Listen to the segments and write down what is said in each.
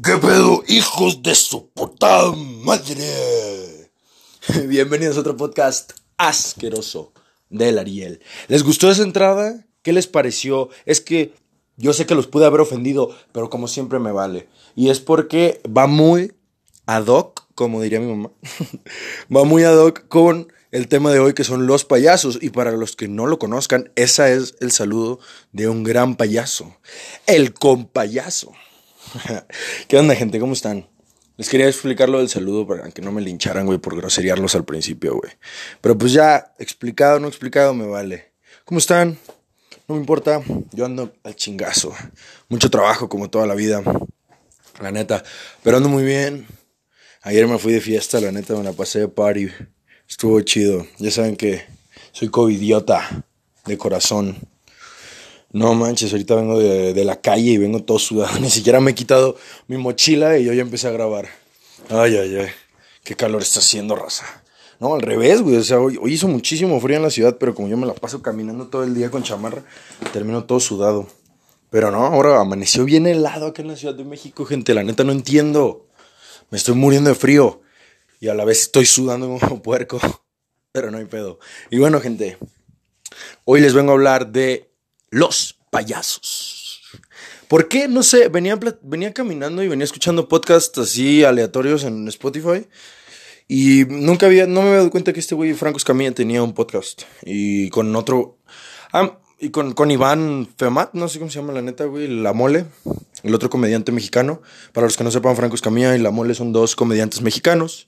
¿Qué pedo, hijos de su puta madre? Bienvenidos a otro podcast asqueroso del Ariel. ¿Les gustó esa entrada? ¿Qué les pareció? Es que yo sé que los pude haber ofendido, pero como siempre me vale. Y es porque va muy ad hoc, como diría mi mamá. va muy ad hoc con el tema de hoy que son los payasos. Y para los que no lo conozcan, ese es el saludo de un gran payaso. El compayaso. ¿Qué onda, gente? ¿Cómo están? Les quería explicar lo del saludo para que no me lincharan, güey, por groseriarlos al principio, güey. Pero pues ya, explicado o no explicado, me vale. ¿Cómo están? No me importa, yo ando al chingazo. Mucho trabajo, como toda la vida. La neta. Pero ando muy bien. Ayer me fui de fiesta, la neta, me la pasé de party. Estuvo chido. Ya saben que soy covidiota de corazón. No manches, ahorita vengo de, la calle y vengo todo sudado. Ni siquiera me he quitado mi mochila y yo ya empecé a grabar. Ay, ay, ay. Qué calor está haciendo, raza. No, al revés, güey. O sea, hoy, hizo muchísimo frío en la ciudad, pero como yo me la paso caminando todo el día con chamarra, termino todo sudado. Pero no, ahora amaneció bien helado acá en la Ciudad de México, gente. La neta no entiendo. Me estoy muriendo de frío. Y a la vez estoy sudando como puerco. Pero no hay pedo. Y bueno, gente. Hoy les vengo a hablar de los payasos. ¿Por qué? No sé, venía, venía caminando y venía escuchando podcasts así aleatorios en Spotify. Y nunca había, no me había dado cuenta que este güey Franco Escamilla tenía un podcast. Y con otro. Y con, con Iván Femat, no sé cómo se llama la neta, güey, La Mole, el otro comediante mexicano. Para los que no sepan, Franco Escamilla y La Mole son dos comediantes mexicanos.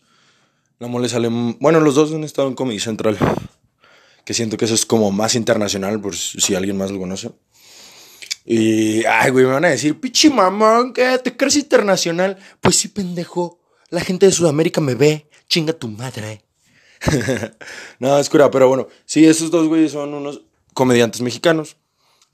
La Mole sale. Bueno, los dos han estado en Comedy Central que siento que eso es como más internacional, por si alguien más lo conoce. Y, ay, güey, me van a decir, pichi mamón, ¿qué? ¿Te crees internacional? Pues sí, pendejo. La gente de Sudamérica me ve. Chinga tu madre. no, es cura, pero bueno, sí, esos dos güeyes son unos comediantes mexicanos.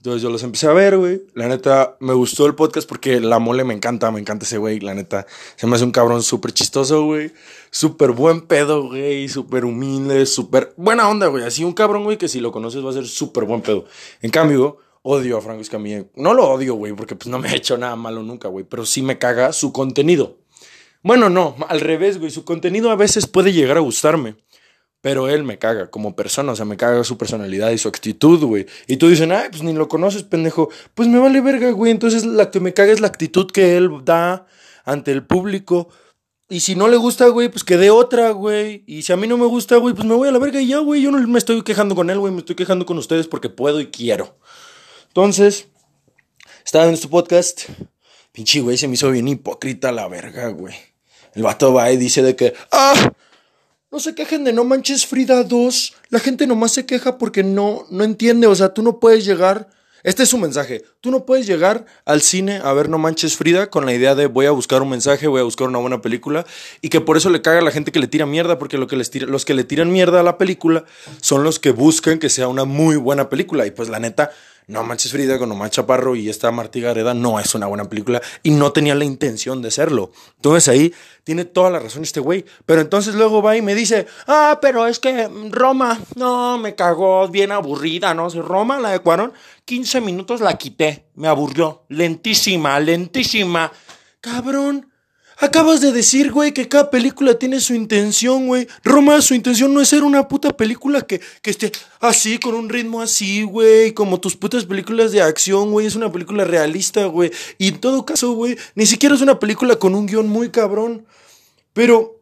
Entonces yo los empecé a ver, güey. La neta, me gustó el podcast porque la mole me encanta, me encanta ese güey. La neta, se me hace un cabrón súper chistoso, güey. Súper buen pedo, güey. Súper humilde, súper buena onda, güey. Así un cabrón, güey, que si lo conoces va a ser súper buen pedo. En cambio, odio a Franco Escamilla. No lo odio, güey, porque pues no me ha hecho nada malo nunca, güey. Pero sí me caga su contenido. Bueno, no, al revés, güey. Su contenido a veces puede llegar a gustarme. Pero él me caga como persona, o sea, me caga su personalidad y su actitud, güey. Y tú dices, ay, pues ni lo conoces, pendejo. Pues me vale verga, güey. Entonces la que me caga es la actitud que él da ante el público. Y si no le gusta, güey, pues que dé otra, güey. Y si a mí no me gusta, güey, pues me voy a la verga y ya, güey. Yo no me estoy quejando con él, güey. Me estoy quejando con ustedes porque puedo y quiero. Entonces, estaba en este podcast. Pinche, güey, se me hizo bien hipócrita la verga, güey. El vato va y dice de que, ah, no se quejen de No Manches Frida 2. La gente nomás se queja porque no, no entiende. O sea, tú no puedes llegar. Este es su mensaje. Tú no puedes llegar al cine a ver No Manches Frida con la idea de voy a buscar un mensaje, voy a buscar una buena película. Y que por eso le caga a la gente que le tira mierda. Porque lo que les tira, los que le tiran mierda a la película son los que buscan que sea una muy buena película. Y pues la neta, no Manches Frida con Omar Chaparro y esta Martí Gareda no es una buena película y no tenía la intención de serlo. Entonces ahí tiene toda la razón este güey. Pero entonces luego va y me dice, ah, pero es que Roma, no, me cagó, bien aburrida, ¿no? Roma, la de Cuarón, 15 minutos la quité, me aburrió, lentísima, lentísima. Cabrón, Acabas de decir, güey, que cada película tiene su intención, güey. Roma, su intención no es ser una puta película que, que esté así, con un ritmo así, güey. Como tus putas películas de acción, güey. Es una película realista, güey. Y en todo caso, güey, ni siquiera es una película con un guion muy cabrón. Pero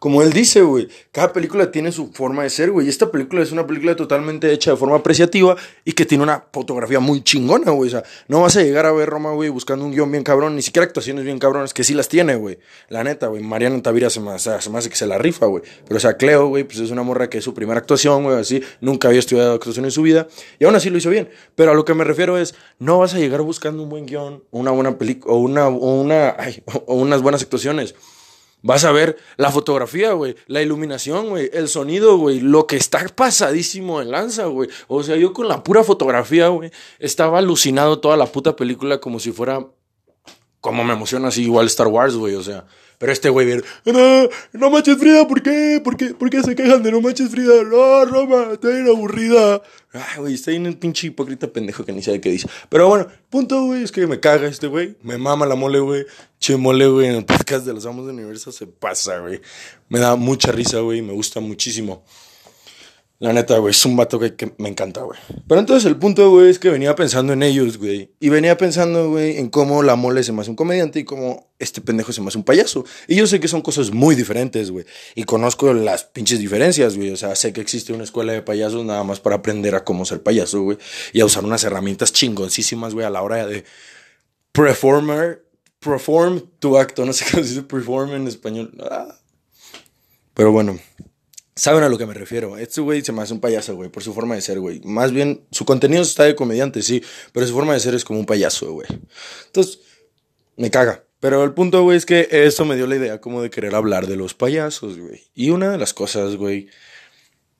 como él dice, güey, cada película tiene su forma de ser, güey. Y esta película es una película totalmente hecha de forma apreciativa y que tiene una fotografía muy chingona, güey. O sea, no vas a llegar a ver Roma, güey, buscando un guion bien cabrón, ni siquiera actuaciones bien cabrones, que sí las tiene, güey. La neta, güey. Mariana Tavira se me, se me hace que se la rifa, güey. Pero, o sea, Cleo, güey, pues es una morra que es su primera actuación, güey, así. Nunca había estudiado actuación en su vida. Y aún así lo hizo bien. Pero a lo que me refiero es, no vas a llegar buscando un buen guion, una buena película, o una, o una, o unas buenas actuaciones. Vas a ver la fotografía, güey, la iluminación, güey, el sonido, güey, lo que está pasadísimo en lanza, güey. O sea, yo con la pura fotografía, güey, estaba alucinado toda la puta película como si fuera como me emociona así igual Star Wars, güey, o sea. Pero este güey, no, no manches Frida, ¿por qué? ¿Por qué? ¿Por qué se quejan de no manches Frida? No, Roma, está bien aburrida. Ay, güey, está bien el pinche hipócrita pendejo que ni sabe qué dice. Pero bueno, punto, güey, es que me caga este güey. Me mama la mole, güey. Che mole, güey, en el podcast de los amos del universo se pasa, güey. Me da mucha risa, güey, me gusta muchísimo. La neta, güey, es un vato que, me encanta, güey. Pero entonces el punto, güey, es que venía pensando en ellos, güey. Y venía pensando, güey, en cómo la mole se me hace un comediante y cómo este pendejo se me hace un payaso. Y yo sé que son cosas muy diferentes, güey. Y conozco las pinches diferencias, güey. O sea, sé que existe una escuela de payasos nada más para aprender a cómo ser payaso, güey. Y a usar unas herramientas chingoncísimas, güey, a la hora de performer, perform tu acto. No sé cómo se dice perform en español. Ah. Pero bueno. Saben a lo que me refiero. Este güey se me hace un payaso, güey, por su forma de ser, güey. Más bien, su contenido está de comediante, sí, pero su forma de ser es como un payaso, güey. Entonces, me caga. Pero el punto, güey, es que eso me dio la idea como de querer hablar de los payasos, güey. Y una de las cosas, güey,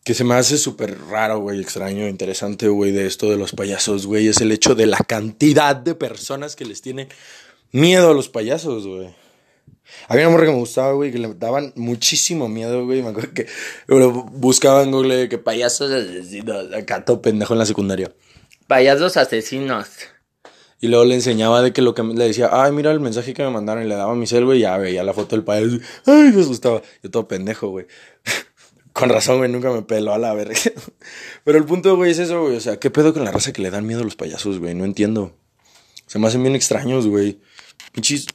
que se me hace súper raro, güey, extraño, interesante, güey, de esto de los payasos, güey, es el hecho de la cantidad de personas que les tienen miedo a los payasos, güey. Había una morra que me gustaba, güey, que le daban muchísimo miedo, güey. Me acuerdo que buscaba en Google que payasos asesinos, acá todo pendejo en la secundaria. Payasos asesinos. Y luego le enseñaba de que lo que le decía, ay, mira el mensaje que me mandaron. Y le daba mi cel, güey, y ya veía la foto del payaso. Ay, me gustaba. Yo todo pendejo, güey. con razón, güey, nunca me peló a la verga. Pero el punto, güey, es eso, güey. O sea, ¿qué pedo con la raza que le dan miedo a los payasos, güey? No entiendo. Se me hacen bien extraños, güey. Pinches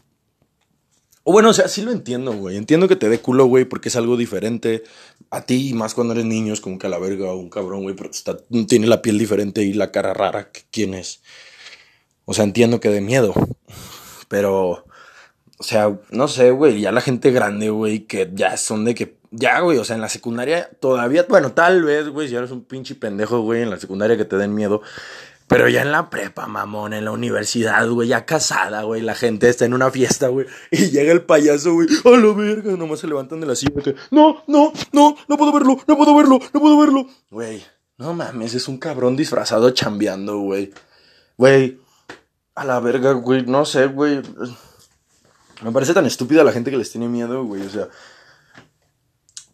o bueno, o sea, sí lo entiendo, güey. Entiendo que te dé culo, güey, porque es algo diferente a ti, más cuando eres niño, es como que a la verga o un cabrón, güey, pero está, tiene la piel diferente y la cara rara. ¿Quién es? O sea, entiendo que de miedo. Pero, o sea, no sé, güey, ya la gente grande, güey, que ya son de que, ya, güey, o sea, en la secundaria todavía, bueno, tal vez, güey, si eres un pinche pendejo, güey, en la secundaria que te den miedo. Pero ya en la prepa, mamón, en la universidad, güey, ya casada, güey, la gente está en una fiesta, güey, y llega el payaso, güey, a la verga, nomás se levantan de la silla, que, no, no, no, no puedo verlo, no puedo verlo, no puedo verlo. Güey, no mames, es un cabrón disfrazado chambeando, güey. Güey, a la verga, güey, no sé, güey. Me parece tan estúpida la gente que les tiene miedo, güey, o sea.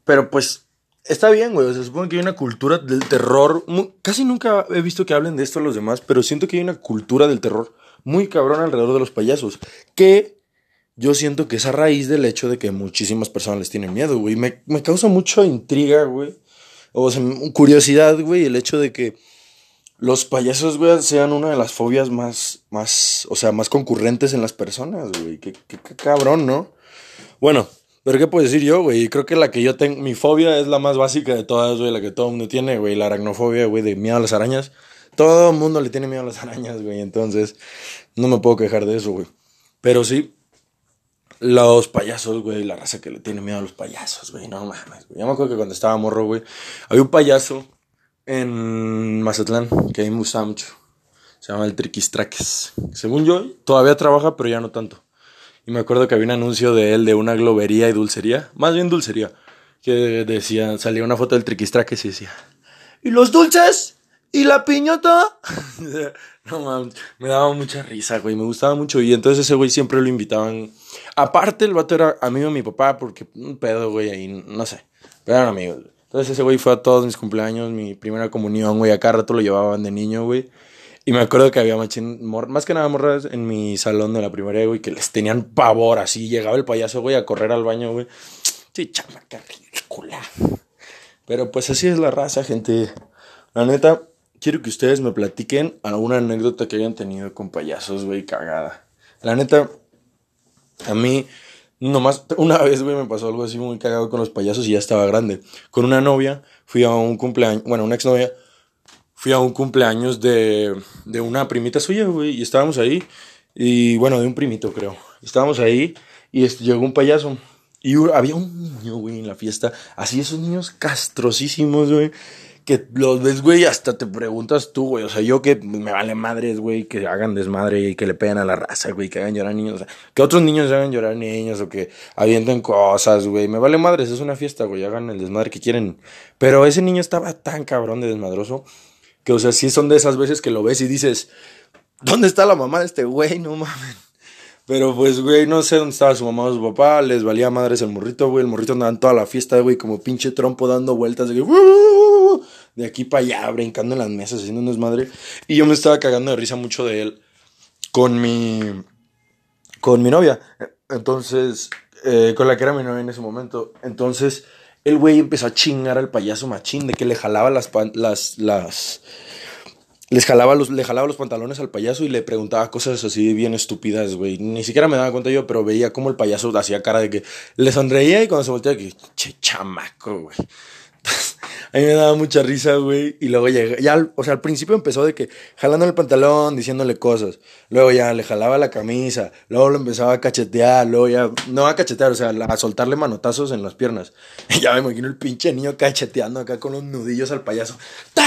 Pero pues, Está bien, güey. O sea, supongo que hay una cultura del terror. casi nunca he visto que hablen de esto los demás, pero siento que hay una cultura del terror muy cabrón alrededor de los payasos. Que yo siento que es a raíz del hecho de que muchísimas personas les tienen miedo, güey. Me, me causa mucha intriga, güey. O curiosidad, güey, el hecho de que los payasos, güey, sean una de las fobias más, más, o sea, más concurrentes en las personas, güey. qué cabrón, ¿no? Bueno, pero ¿qué puedo decir yo, güey? Creo que la que yo tengo, mi fobia es la más básica de todas, güey, la que todo el mundo tiene, güey, la aracnofobia, güey, de miedo a las arañas. Todo el mundo le tiene miedo a las arañas, güey, entonces no me puedo quejar de eso, güey. Pero sí, los payasos, güey, la raza que le tiene miedo a los payasos, güey, no mames, güey. Yo me acuerdo que cuando estaba morro, güey, había un payaso en Mazatlán que a me gustaba mucho. Se llama el Triquistraques. Según yo, todavía trabaja, pero ya no tanto. Y me acuerdo que había un anuncio de él de una globería y dulcería, más bien dulcería, que decía, salía una foto del triquistraque y decía, ¿y los dulces? ¿Y la piñata? no mames, me daba mucha risa, güey, me gustaba mucho. Y entonces ese güey siempre lo invitaban. Aparte, el vato era amigo de mi papá, porque un pedo, güey, ahí, no sé, pero eran amigos. Entonces ese güey fue a todos mis cumpleaños, mi primera comunión, güey, acá rato lo llevaban de niño, güey. Y me acuerdo que había machín, más que nada morras en mi salón de la primaria, güey, que les tenían pavor así. Llegaba el payaso, güey, a correr al baño, güey. Sí, qué ridícula. Pero pues así es la raza, gente. La neta, quiero que ustedes me platiquen alguna anécdota que hayan tenido con payasos, güey, cagada. La neta, a mí, nomás, una vez, güey, me pasó algo así muy cagado con los payasos y ya estaba grande. Con una novia, fui a un cumpleaños, bueno, una exnovia fui a un cumpleaños de, de una primita suya, güey, y estábamos ahí, y bueno, de un primito, creo. Estábamos ahí y llegó un payaso. Y había un niño, güey, en la fiesta. Así esos niños castrosísimos, güey. Que los ves, güey, hasta te preguntas tú, güey. O sea, yo que me vale madres, güey, que hagan desmadre y que le peguen a la raza, güey, que hagan llorar niños. Que otros niños hagan llorar niños o que avienten cosas, güey. Me vale madres, es una fiesta, güey. Hagan el desmadre que quieren. Pero ese niño estaba tan cabrón de desmadroso que, o sea, sí son de esas veces que lo ves y dices, ¿dónde está la mamá de este güey? No mames. Pero pues, güey, no sé dónde estaba su mamá o su papá. Les valía madres el morrito, güey. El morrito andaba en toda la fiesta, güey, como pinche trompo dando vueltas de aquí para allá, brincando en las mesas, haciendo un desmadre. Y yo me estaba cagando de risa mucho de él con mi. con mi novia. Entonces, eh, con la que era mi novia en ese momento. Entonces, el güey empezó a chingar al payaso machín de que le jalaba las. las, las les jalaba los, le jalaba los pantalones al payaso y le preguntaba cosas así bien estúpidas, güey. Ni siquiera me daba cuenta yo, pero veía como el payaso hacía cara de que le sonreía y cuando se volteaba que, che, chamaco, güey. A mí me daba mucha risa, güey. Y luego llega, ya, o sea, al principio empezó de que jalando el pantalón, diciéndole cosas. Luego ya le jalaba la camisa. Luego lo empezaba a cachetear. Luego ya, no a cachetear, o sea, a soltarle manotazos en las piernas. Y ya me imagino el pinche niño cacheteando acá con los nudillos al payaso. ¡Ta!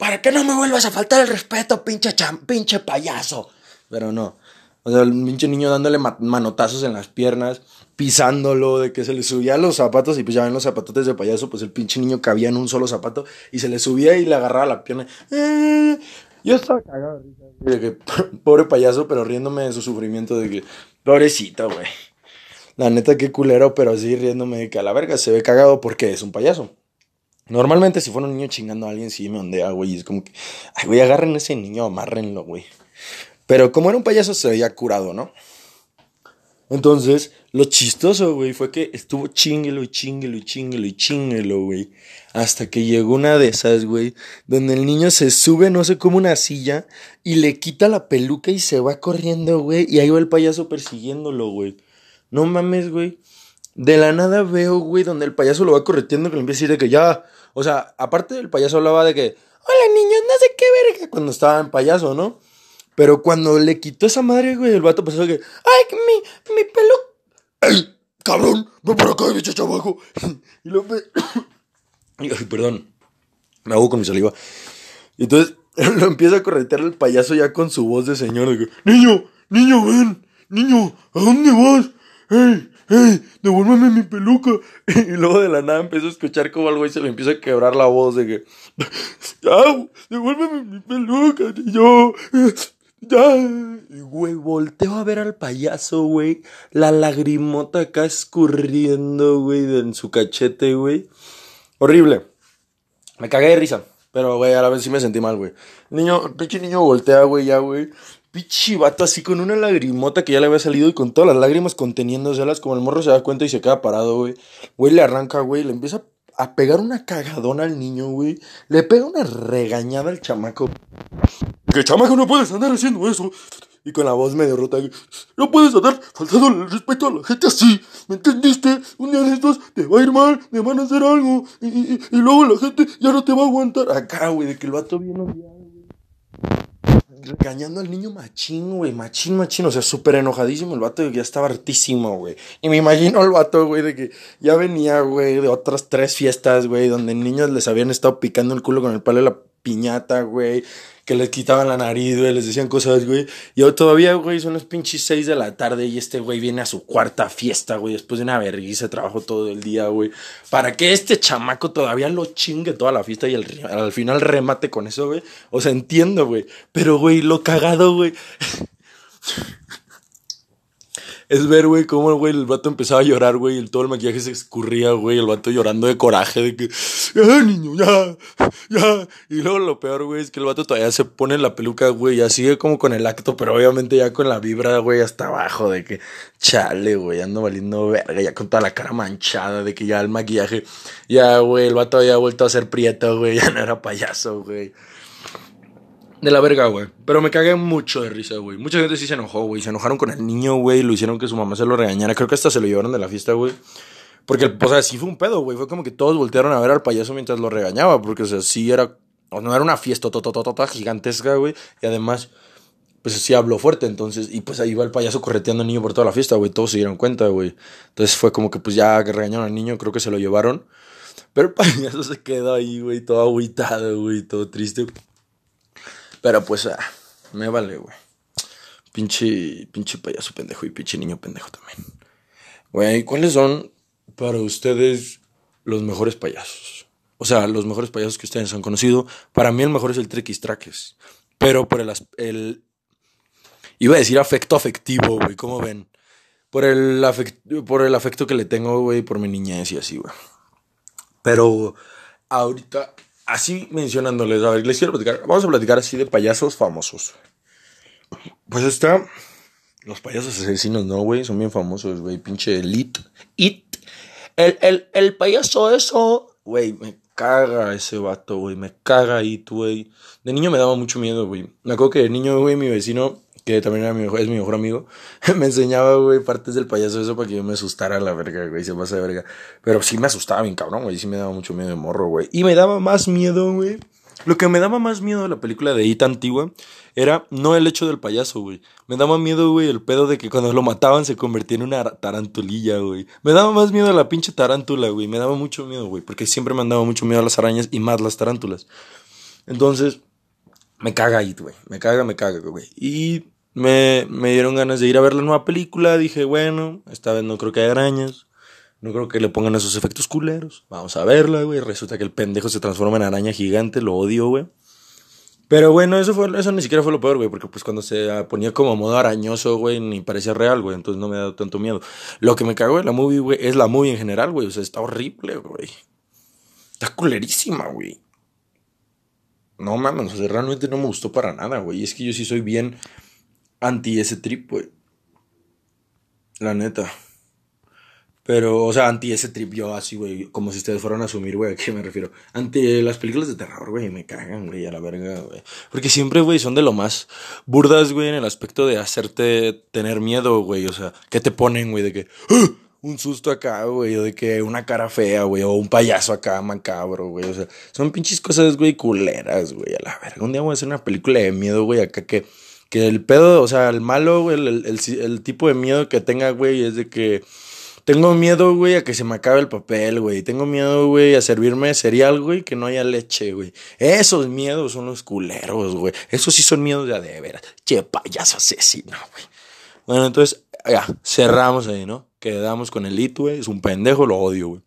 para que no me vuelvas a faltar el respeto, pinche cham, pinche payaso. Pero no. O sea, el pinche niño dándole ma- manotazos en las piernas, pisándolo, de que se le subía los zapatos y pues ya ven los zapatotes de payaso, pues el pinche niño cabía en un solo zapato y se le subía y le agarraba la pierna. Eh, Yo estaba cagado de pobre payaso, pero riéndome de su sufrimiento, de que pobrecito, güey. La neta, qué culero, pero sí riéndome de que a la verga se ve cagado porque es un payaso. Normalmente si fuera un niño chingando a alguien sí me ondea, güey. Es como que, ay, güey, agarren a ese niño, amárrenlo, güey. Pero como era un payaso se veía curado, ¿no? Entonces, lo chistoso, güey, fue que estuvo chinguelo y chinguelo y chinguelo y chinguelo, güey. Hasta que llegó una de esas, güey, donde el niño se sube, no sé cómo, una silla y le quita la peluca y se va corriendo, güey. Y ahí va el payaso persiguiéndolo, güey. No mames, güey. De la nada veo, güey, donde el payaso lo va correteando que le empieza a decir de que ya. O sea, aparte el payaso hablaba de que, hola niños, no sé qué verga, cuando estaba en payaso, ¿no? Pero cuando le quitó esa madre, güey, el vato pasó que, ay, mi, mi pelo. ¡Ey! ¡Cabrón! ¡Ven por acá, bicho chamaco! Y lo y, ay, perdón. Me hago con mi saliva. Y entonces lo empieza a corretear el payaso ya con su voz de señor. Que, niño, niño, ven. Niño, ¿a dónde vas? ¡Ey! ¡Ey! ¡Devuélveme mi peluca! Y luego de la nada empiezo a escuchar como al güey se le empieza a quebrar la voz de que. ¡Ya! ¡Devuélveme mi peluca, niño! ¡Ya! Güey, volteo a ver al payaso, güey. La lagrimota acá escurriendo, güey, en su cachete, güey. Horrible. Me cagué de risa. Pero, güey, a la vez sí me sentí mal, güey. Niño, pinche niño voltea, güey, ya, güey. Pinche vato así con una lagrimota que ya le había salido y con todas las lágrimas conteniéndoselas. Como el morro se da cuenta y se queda parado, güey. Güey, le arranca, güey. Le empieza a pegar una cagadona al niño, güey. Le pega una regañada al chamaco. ¡Que chamaco no puedes andar haciendo eso! Y con la voz medio rota. No puedes andar faltando el respeto a la gente así. ¿Me entendiste? Un día de estos te va a ir mal, te van a hacer algo. Y, y- y luego la gente ya no te va a aguantar. Acá, güey, de que el vato bien odiado, güey. Regañando al niño machín, güey, machín, machín. O sea, súper enojadísimo el vato, ya estaba hartísimo, güey. Y me imagino al vato, güey, de que ya venía, güey, de otras tres fiestas, güey, donde niños les habían estado picando el culo con el palo de la piñata, güey. Que les quitaban la nariz, güey, les decían cosas, güey. Yo todavía, güey, son las pinches seis de la tarde y este güey viene a su cuarta fiesta, güey, después de una vergüenza, trabajo todo el día, güey. Para que este chamaco todavía lo chingue toda la fiesta y al final remate con eso, güey. O sea, entiendo, güey. Pero, güey, lo cagado, güey. Es ver, güey, cómo, güey, el vato empezaba a llorar, güey, y todo el maquillaje se escurría, güey, el vato llorando de coraje, de que, ya, niño, ya, ya. Y luego lo peor, güey, es que el vato todavía se pone la peluca, güey, ya sigue como con el acto, pero obviamente ya con la vibra, güey, hasta abajo, de que, chale, güey, ando valiendo verga, ya con toda la cara manchada, de que ya el maquillaje, ya, güey, el vato había vuelto a ser prieto, güey, ya no era payaso, güey. De la verga, güey. Pero me cagué mucho de risa, güey. Mucha gente sí se enojó, güey. Se enojaron con el niño, güey. Lo hicieron que su mamá se lo regañara. Creo que hasta se lo llevaron de la fiesta, güey. Porque, o sea, sí fue un pedo, güey. Fue como que todos voltearon a ver al payaso mientras lo regañaba. Porque, o sea, sí era. O no era una fiesta gigantesca, güey. Y además, pues sí habló fuerte. Entonces, y pues ahí va el payaso correteando al niño por toda la fiesta, güey. Todos se dieron cuenta, güey. Entonces fue como que, pues ya que regañaron al niño, creo que se lo llevaron. Pero el payaso se quedó ahí, güey, todo agüitado, güey, todo triste. Pero pues, ah, me vale, güey. Pinche, pinche payaso pendejo y pinche niño pendejo también. Güey, ¿cuáles son para ustedes los mejores payasos? O sea, los mejores payasos que ustedes han conocido. Para mí el mejor es el Triquis Traques. Pero por el, el, Iba a decir afecto afectivo, güey, ¿cómo ven? Por el, afecto, por el afecto que le tengo, güey, por mi niñez y así, güey. Pero ahorita, así mencionándoles, a ver, les quiero platicar, vamos a platicar así de payasos famosos. Pues está, los payasos asesinos, ¿no, güey? Son bien famosos, güey, pinche Elite. It. El, el, el payaso eso, güey, me caga ese vato, güey, me caga It, güey. De niño me daba mucho miedo, güey. Me acuerdo que de niño, güey, mi vecino que también era mi es mi mejor amigo, me enseñaba, güey, partes del payaso eso para que yo me asustara a la verga, güey, se pasa de verga. Pero sí me asustaba bien cabrón, güey, sí me daba mucho miedo de morro, güey. Y me daba más miedo, güey. Lo que me daba más miedo de la película de Ita antigua era no el hecho del payaso, güey. Me daba miedo, güey, el pedo de que cuando lo mataban se convertía en una tarantulilla, güey. Me daba más miedo la pinche tarántula, güey. Me daba mucho miedo, güey, porque siempre me han dado mucho miedo a las arañas y más las tarántulas. Entonces, me caga It, güey. Me caga, me caga, güey. Y me, me dieron ganas de ir a ver la nueva película. Dije, bueno, esta vez no creo que haya arañas. No creo que le pongan esos efectos culeros. Vamos a verla, güey. Resulta que el pendejo se transforma en araña gigante. Lo odio, güey. Pero bueno, eso, fue, eso ni siquiera fue lo peor, güey. Porque pues cuando se ponía como modo arañoso, güey, ni parecía real, güey. Entonces no me ha dado tanto miedo. Lo que me cagó de la movie, güey, es la movie en general, güey. O sea, está horrible, güey. Está culerísima, güey. No mames, o sea, realmente no me gustó para nada, güey. Es que yo sí soy bien anti ese trip, güey. La neta. Pero, o sea, anti ese trip yo así, güey, como si ustedes fueran a asumir, güey, ¿a qué me refiero? Anti las películas de terror, güey, me cagan, güey, a la verga, güey. Porque siempre, güey, son de lo más burdas, güey, en el aspecto de hacerte tener miedo, güey. O sea, ¿qué te ponen, güey? De que, ¡Ah! Un susto acá, güey, o de que una cara fea, güey, o un payaso acá macabro, güey. O sea, son pinches cosas, güey, culeras, güey, a la verga. Un día voy a hacer una película de miedo, güey, acá que que el pedo, o sea, el malo, güey, el, el, el, tipo de miedo que tenga, güey, es de que tengo miedo, güey, a que se me acabe el papel, güey. Tengo miedo, güey, a servirme cereal, güey, que no haya leche, güey. Esos miedos son los culeros, güey. Esos sí son miedos de de veras. Che, payaso asesino, güey. Bueno, entonces, ya, cerramos ahí, ¿no? Quedamos con el it, güey. Es un pendejo, lo odio, güey.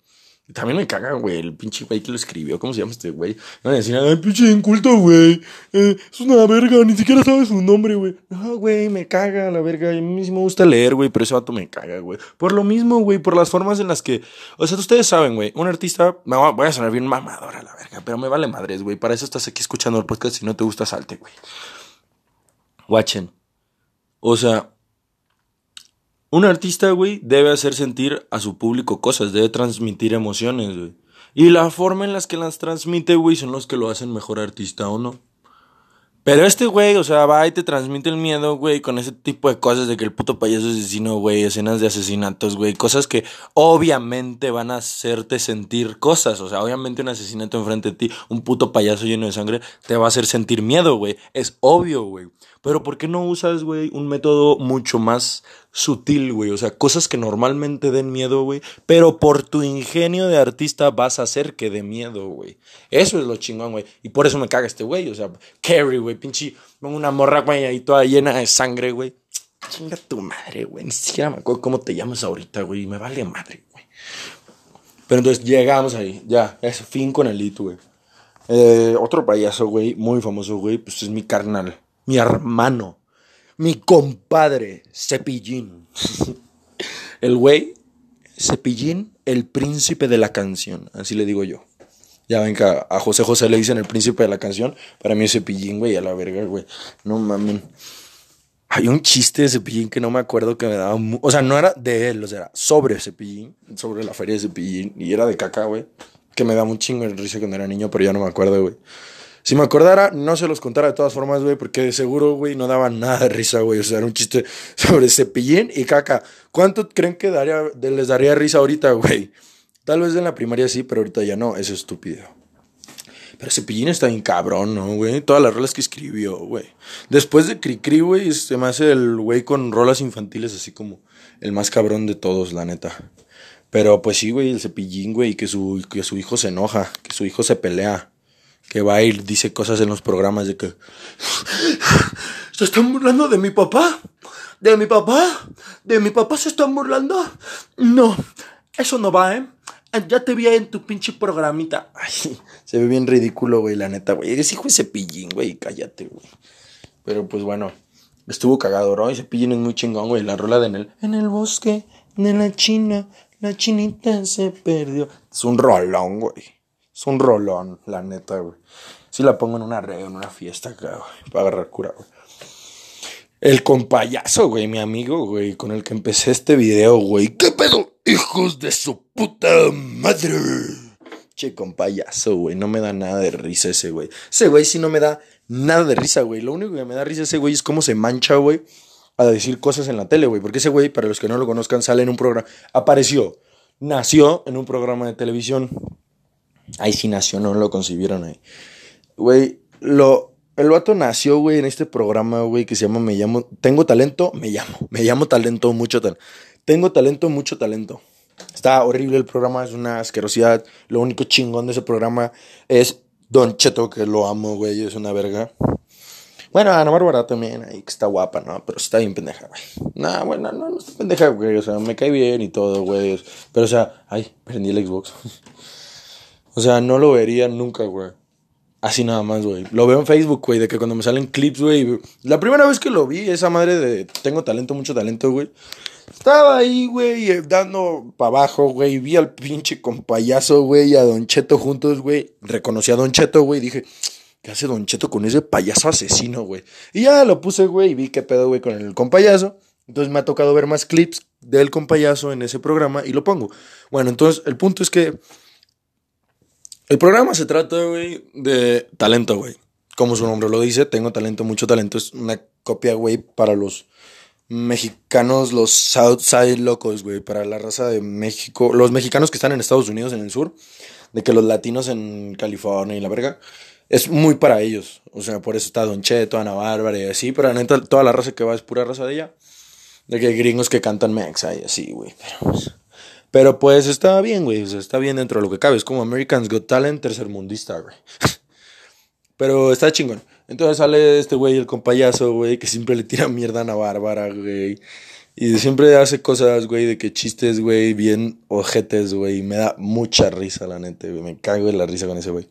También me caga, güey, el pinche güey que lo escribió. ¿Cómo se llama este güey? No me decían, ay, pinche inculto, güey. Eh, es una verga, ni siquiera sabes su nombre, güey. No, güey, me caga la verga. A mí sí me gusta leer, güey, pero ese vato me caga, güey. Por lo mismo, güey, por las formas en las que. O sea, ustedes saben, güey, un artista. Me voy a sonar bien mamadora, la verga, pero me vale madres, güey. Para eso estás aquí escuchando el podcast. Si no te gusta, salte, güey. Watchen. O sea, un artista, güey, debe hacer sentir a su público cosas, debe transmitir emociones, güey. Y la forma en las que las transmite, güey, son los que lo hacen mejor artista o no. Pero este güey, o sea, va y te transmite el miedo, güey, con ese tipo de cosas de que el puto payaso asesino, güey, escenas de asesinatos, güey, cosas que obviamente van a hacerte sentir cosas, o sea, obviamente un asesinato enfrente de ti, un puto payaso lleno de sangre, te va a hacer sentir miedo, güey, es obvio, güey. Pero ¿por qué no usas, güey, un método mucho más sutil, güey? O sea, cosas que normalmente den miedo, güey. Pero por tu ingenio de artista vas a hacer que dé miedo, güey. Eso es lo chingón, güey. Y por eso me caga este güey. O sea, Carrie, güey, pinche, una morra, güey, ahí toda llena de sangre, güey. Chinga tu madre, güey. Ni siquiera me acuerdo cómo te llamas ahorita, güey. Me vale madre, güey. Pero entonces llegamos ahí. Ya, es fin con el hito, güey. Eh, otro payaso, güey, muy famoso, güey, pues es mi carnal mi hermano, mi compadre, Cepillín. el güey, Cepillín, el príncipe de la canción, así le digo yo. Ya ven que a José José le dicen el príncipe de la canción, para mí es Cepillín, güey, a la verga, güey. No mames. Hay un chiste de Cepillín que no me acuerdo que me daba... O sea, no era de él, o sea, era sobre Cepillín, sobre la feria de Cepillín, y era de caca, güey. Que me da un chingo de risa cuando era niño, pero ya no me acuerdo, güey. Si me acordara, no se los contara de todas formas, güey, porque de seguro, güey, no daba nada de risa, güey. O sea, era un chiste sobre cepillín y caca. ¿Cuánto creen que daría, les daría risa ahorita, güey? Tal vez en la primaria sí, pero ahorita ya no. Es estúpido. Pero Cepillín está bien cabrón, ¿no, güey? Todas las rolas que escribió, güey. Después de Cricri, güey, se me hace el güey con rolas infantiles así como el más cabrón de todos, la neta. Pero pues sí, güey, el Cepillín, güey, que su, que su hijo se enoja, que su hijo se pelea que va y dice cosas en los programas de que se están burlando de mi papá, de mi papá, de mi papá se están burlando. No, eso no va, ¿eh? Ya te vi en tu pinche programita. Ay, se ve bien ridículo, güey, la neta, güey. Eres hijo de cepillín, güey, cállate, güey. Pero pues bueno, Estuvo cagado, ¿no? Y Cepillín es muy chingón, güey. La rola de en el, en el bosque de la China, la chinita se perdió. Es un rolón, güey. Es un rolón, la neta, güey. Si la pongo en una reo, en una fiesta acá, güey. Para agarrar cura, güey. El compayazo, güey, mi amigo, güey, con el que empecé este video, güey. ¿Qué pedo? Hijos de su puta madre. Che, compayazo, güey. No me da nada de risa ese, güey. Ese güey sí no me da nada de risa, güey. Lo único que me da risa ese güey es cómo se mancha, güey, a decir cosas en la tele, güey. Porque ese güey, para los que no lo conozcan, sale en un programa. Apareció, nació en un programa de televisión. Ahí sí nació, no lo concibieron ahí. Güey, lo. El vato nació, güey, en este programa, güey, que se llama Me llamo. Tengo talento, me llamo. Me llamo talento, mucho talento. Tengo talento, mucho talento. Está horrible el programa, es una asquerosidad. Lo único chingón de ese programa es Don Cheto, que lo amo, güey, es una verga. Bueno, Ana Bárbara también, ahí que está guapa, ¿no? Pero está bien pendeja, güey. No, bueno, no, no está pendeja, güey. O sea, me cae bien y todo, güey. Pero, o sea, ay, prendí el Xbox. o sea, no lo vería nunca, güey. Así nada más, güey. Lo veo en Facebook, güey, de que cuando me salen clips, güey. La primera vez que lo vi, esa madre de tengo talento, mucho talento, güey. Estaba ahí, güey, eh, dando para abajo, güey. Vi al pinche compayazo, güey, y a Don Cheto juntos, güey. Reconocí a Don Cheto, güey. Dije, ¿qué hace Don Cheto con ese payaso asesino, güey? Y ya lo puse, güey, y vi qué pedo, güey, con el compayazo. Entonces me ha tocado ver más clips del compayazo en ese programa y lo pongo. Bueno, entonces el punto es que el programa se trata, güey, de talento, güey. Como su nombre lo dice, tengo talento, mucho talento. Es una copia, güey, para los mexicanos, los Southside locos, güey, para la raza de México. Los mexicanos que están en Estados Unidos, en el sur, de que los latinos en California y la verga. Es muy para ellos. O sea, por eso está Don Cheto, Ana Bárbara y así. Pero la neta, toda la raza que va es pura raza de ella. De que hay gringos que cantan mexa y así, güey. Pero pues, pero pues está bien, güey. O sea, está bien dentro de lo que cabe. Es como Americans Got Talent tercermundista, güey. Pero está chingón. Entonces sale este güey, el compayazo, güey, que siempre le tira mierda a Bárbara, güey. Y siempre hace cosas, güey, de que chistes, güey, bien ojetes, güey. Me da mucha risa, la neta, güey. Me cago en la risa con ese güey.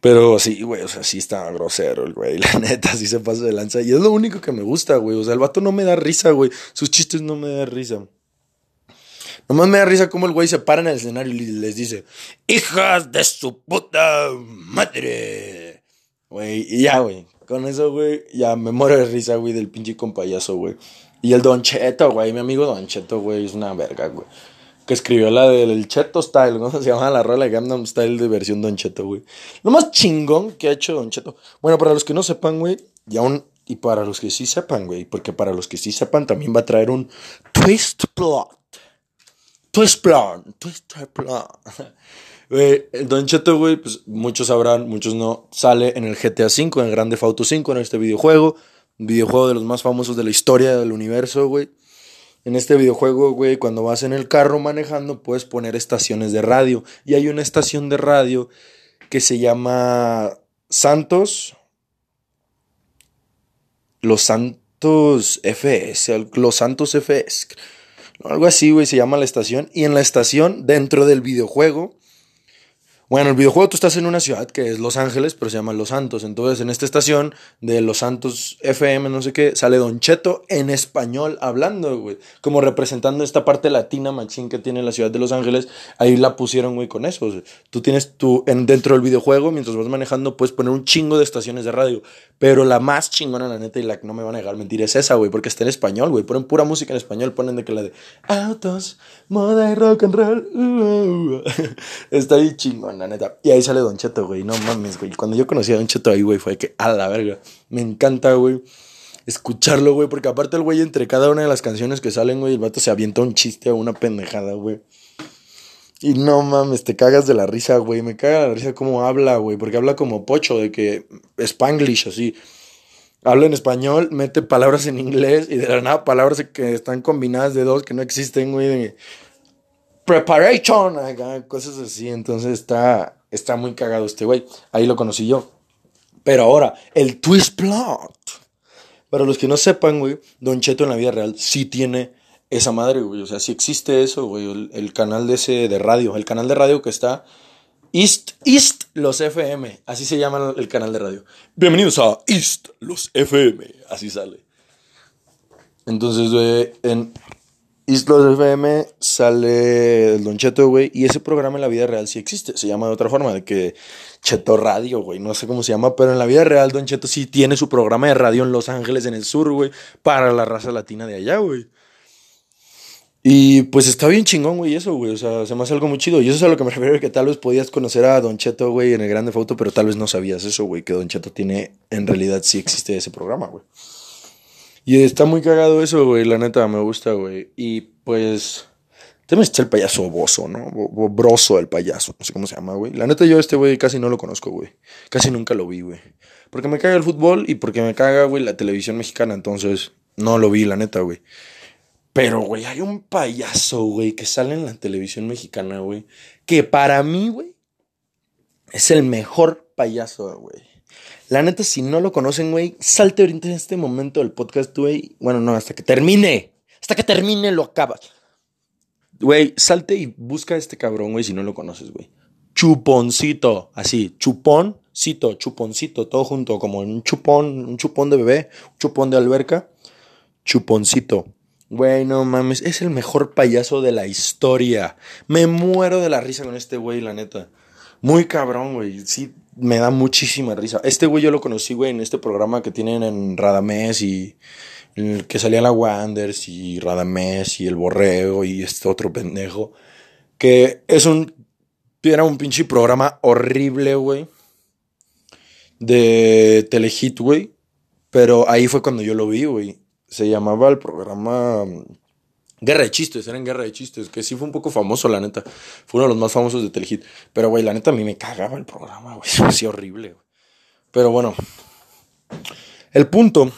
Pero sí, güey, o sea, sí está grosero el güey. La neta, sí se pasa de lanza. Y es lo único que me gusta, güey. O sea, el vato no me da risa, güey. Sus chistes no me dan risa. Nomás me da risa como el güey se para en el escenario y les dice, hijas de su puta madre. Güey, y ya, güey. Con eso, güey, ya me muero de risa, güey, del pinche compayazo, güey. Y el Don Cheto, güey, mi amigo Don Cheto, güey, es una verga, güey. Que escribió la del Cheto Style, ¿no? Se llama la rola Gangnam Style de versión Don Cheto, güey. Lo más chingón que ha hecho Don Cheto. Bueno, para los que no sepan, güey, y aún y para los que sí sepan, güey, porque para los que sí sepan también va a traer un twist plot. Twist plan, twist plan. Don Cheto, güey, pues muchos sabrán, muchos no, sale en el GTA V, en el Grande Auto 5, en este videojuego. Videojuego de los más famosos de la historia del universo, güey. En este videojuego, güey, cuando vas en el carro manejando, puedes poner estaciones de radio. Y hay una estación de radio que se llama Santos. Los Santos FS. Los Santos FS. Algo así, güey, se llama la estación. Y en la estación, dentro del videojuego, bueno, el videojuego tú estás en una ciudad que es Los Ángeles, pero se llama Los Santos. Entonces, en esta estación de Los Santos FM, no sé qué, sale Don Cheto en español hablando, güey. Como representando esta parte latina machín que tiene la ciudad de Los Ángeles. Ahí la pusieron, güey, con eso. tú tienes tú, en, dentro del videojuego, mientras vas manejando, puedes poner un chingo de estaciones de radio. Pero la más chingona, la neta, y la que no me van a negar mentir, es esa, güey, porque está en español, güey. Ponen pura música en español, ponen de que la de autos, moda y rock and roll. Uh, uh. está ahí chingona Y ahí sale Don Cheto, güey. No mames, güey. Cuando yo conocí a Don Cheto ahí, güey, fue que a la verga. Me encanta, güey. Escucharlo, güey. Porque aparte el güey, entre cada una de las canciones que salen, güey, el vato se avienta un chiste o una pendejada, güey. Y no mames, te cagas de la risa, güey. Me caga la risa cómo habla, güey. Porque habla como pocho, de que spanglish, así. Habla en español, mete palabras en inglés y de la nada palabras que están combinadas de dos que no existen, güey. Preparation, cosas así. Entonces está, está muy cagado este güey. Ahí lo conocí yo. Pero ahora, el twist plot. Para los que no sepan, güey, Don Cheto en la vida real sí tiene esa madre, güey. O sea, sí existe eso, güey. El, canal de ese de radio. El canal de radio que está. East, East Los FM. Así se llama el canal de radio. Bienvenidos a East Los FM. Así sale. Entonces, güey, en Islos FM sale el Don Cheto, güey, y ese programa en la vida real sí existe. Se llama de otra forma, de que Cheto Radio, güey, no sé cómo se llama, pero en la vida real Don Cheto sí tiene su programa de radio en Los Ángeles, en el sur, güey, para la raza latina de allá, güey. Y pues está bien chingón, güey, eso, güey. O sea, se me hace algo muy chido. Y eso es a lo que me refiero, que tal vez podías conocer a Don Cheto, güey, en el Grande Foto, pero tal vez no sabías eso, güey, que Don Cheto tiene, en realidad sí existe ese programa, güey. Y está muy cagado eso, güey, la neta, me gusta, güey. Y pues, también está el payaso Bozo, ¿no? Bo- Broso el payaso, no sé cómo se llama, güey. La neta, yo este güey casi no lo conozco, güey. Casi nunca lo vi, güey. Porque me caga el fútbol y porque me caga, güey, la televisión mexicana, entonces no lo vi, la neta, güey. Pero, güey, hay un payaso, güey, que sale en la televisión mexicana, güey. Que para mí, güey, es el mejor payaso, güey. La neta, si no lo conocen, güey, salte ahorita en este momento del podcast, güey. Bueno, no, hasta que termine. Hasta que termine lo acabas. Güey, salte y busca a este cabrón, güey, si no lo conoces, güey. Chuponcito, así, chuponcito, chuponcito, todo junto, como un chupón, un chupón de bebé, un chupón de alberca. Chuponcito. Güey, no mames, es el mejor payaso de la historia. Me muero de la risa con este güey, la neta. Muy cabrón, güey. Sí, me da muchísima risa. Este güey yo lo conocí, güey, en este programa que tienen en Radamés y el que salía la Wanders y Radamés y el Borrego y este otro pendejo. Que es un. Era un pinche programa horrible, güey. De Telehit, güey. Pero ahí fue cuando yo lo vi, güey. Se llamaba el programa. Guerra de Chistes, era en Guerra de Chistes, que sí fue un poco famoso, la neta. Fue uno de los más famosos de Telehit. Pero, güey, la neta a mí me cagaba el programa, güey. Me hacía horrible, güey. Pero bueno. El punto.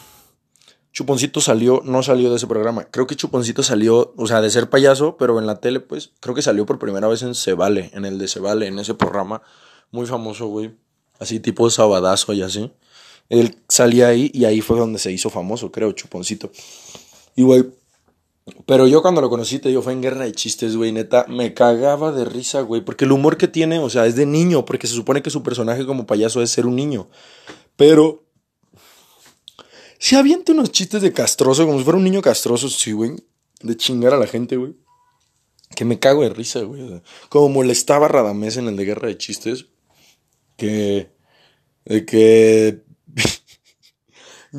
Chuponcito salió, no salió de ese programa. Creo que Chuponcito salió, o sea, de ser payaso, pero en la tele, pues, creo que salió por primera vez en Se Vale, en el de Se Vale, en ese programa. Muy famoso, güey. Así tipo sabadazo y así. Él salía ahí y ahí fue donde se hizo famoso, creo, Chuponcito. Y, güey, pero yo cuando lo conocí, te digo, fue en Guerra de Chistes, güey, neta, me cagaba de risa, güey, porque el humor que tiene, o sea, es de niño, porque se supone que su personaje como payaso es ser un niño. Pero si avienta unos chistes de castroso, como si fuera un niño castroso, sí, güey, de chingar a la gente, güey. Que me cago de risa, güey. o sea, como molestaba a en el de Guerra de Chistes, que... De que...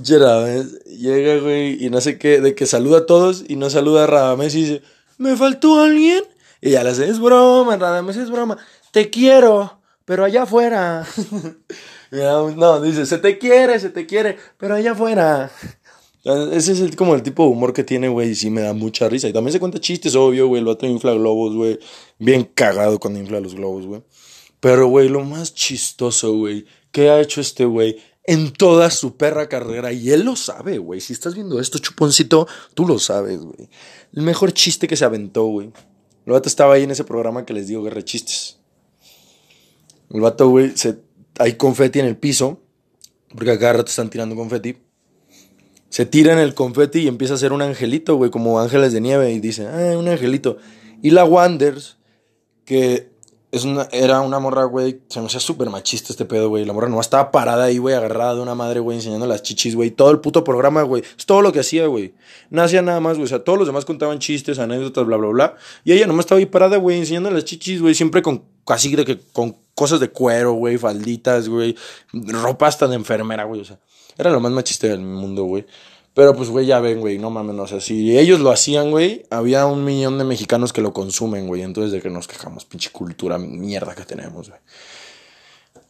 Llega, güey, y no sé qué, de que saluda a todos y no saluda a Radamés y dice, ¿me faltó alguien? Y ya le hace, es broma, Radamés, es broma, te quiero, pero allá afuera. no, dice, se te quiere, se te quiere, pero allá afuera. Ese es el, como el tipo de humor que tiene, güey, y sí me da mucha risa. Y también se cuenta chistes, obvio, güey, el vato infla globos, güey. Bien cagado cuando infla los globos, güey. Pero, güey, lo más chistoso, güey, que ha hecho este güey en toda su perra carrera, y él lo sabe, güey. Si estás viendo esto, chuponcito, tú lo sabes, güey. El mejor chiste que se aventó, güey. El vato estaba ahí en ese programa que les digo, guerra chistes. El vato, güey, hay confeti en el piso, porque a cada rato están tirando confeti. Se tira en el confeti y empieza a hacer un angelito, güey, como ángeles de nieve, y dice, ah, un angelito. Y la Wanders, que es una, era una morra, güey, se me hacía súper machista este pedo, güey. La morra no estaba parada ahí, güey, agarrada de una madre, güey, enseñando las chichis, güey. Todo el puto programa, güey. Es todo lo que hacía, güey. No hacía nada más, güey. O sea, todos los demás contaban chistes, anécdotas, bla, bla, bla. Y ella nomás estaba ahí parada, güey, enseñando las chichis, güey. Siempre con, así de que, con cosas de cuero, güey, falditas, güey. Ropa hasta de enfermera, güey. O sea, era lo más machista del mundo, güey. Pero pues, güey, ya ven, güey, no mames, o sea, si ellos lo hacían, güey, había un millón de mexicanos que lo consumen, güey. Entonces, de que nos quejamos, pinche cultura mierda que tenemos, güey.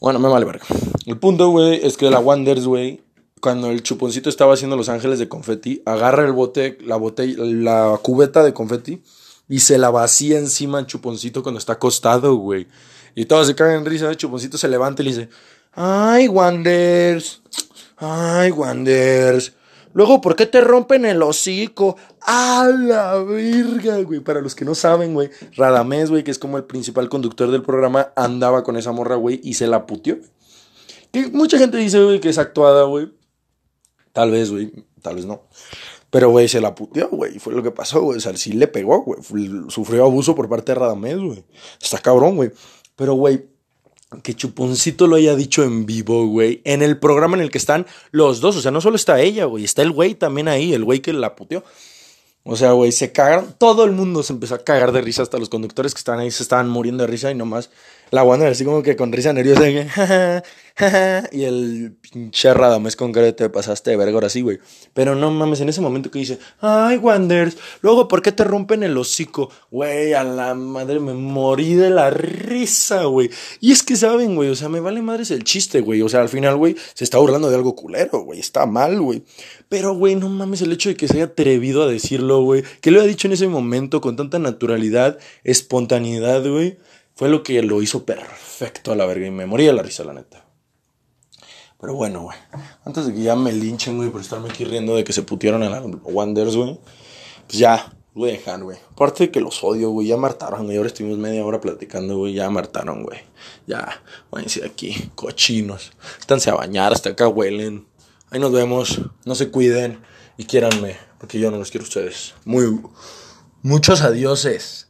Bueno, me vale verga. El punto, güey, es que la Wonders, güey, cuando el chuponcito estaba haciendo los ángeles de confeti, agarra el bote, la botella, la cubeta de confeti y se la vacía encima al chuponcito cuando está acostado, güey. Y todos se cagan en risa, el chuponcito se levanta y le dice, ay, Wonders, ay, Wonders. Luego, ¿por qué te rompen el hocico? ¡A la verga, güey! Para los que no saben, güey, Radamés, güey, que es como el principal conductor del programa, andaba con esa morra, güey, y se la puteó. Que mucha gente dice, güey, que es actuada, güey. Tal vez, güey, tal vez no. Pero, güey, se la puteó, güey. Fue lo que pasó, güey. O sea, sí le pegó, güey. Sufrió abuso por parte de Radamés, güey. Está cabrón, güey. Pero, güey, que Chuponcito lo haya dicho en vivo, güey. En el programa en el que están los dos. O sea, no solo está ella, güey. Está el güey también ahí, el güey que la puteó. O sea, güey, se cagaron. Todo el mundo se empezó a cagar de risa. Hasta los conductores que estaban ahí se estaban muriendo de risa y nomás la Wanda así como que con risa nerviosa. y el pinche Radamés con cara te pasaste de verga ahora sí, güey. Pero no mames, en ese momento que dice, ay, Wanders, luego, ¿por qué te rompen el hocico? Güey, a la madre, me morí de la risa, güey. Y es que saben, güey, o sea, me vale madres el chiste, güey. O sea, al final, güey, se está burlando de algo culero, güey. Está mal, güey. Pero, güey, no mames el hecho de que se haya atrevido a decirlo, güey. Que lo haya dicho en ese momento con tanta naturalidad, espontaneidad, güey. Fue lo que lo hizo perfecto a la verga. Y me moría la risa, la neta. Pero bueno, güey. Antes de que ya me linchen, güey, por estarme aquí riendo de que se putearon a la Wonders, güey. Pues ya, voy a dejar, güey. Aparte de que los odio, güey. Ya martaron, güey. Ahora estuvimos media hora platicando, güey. Ya martaron, güey. Ya, váyanse de aquí, cochinos. Estándose a bañar, hasta acá huelen. Ahí nos vemos. No se cuiden. Y quiéranme, porque yo no los quiero a ustedes. Muy. Muchos adioses.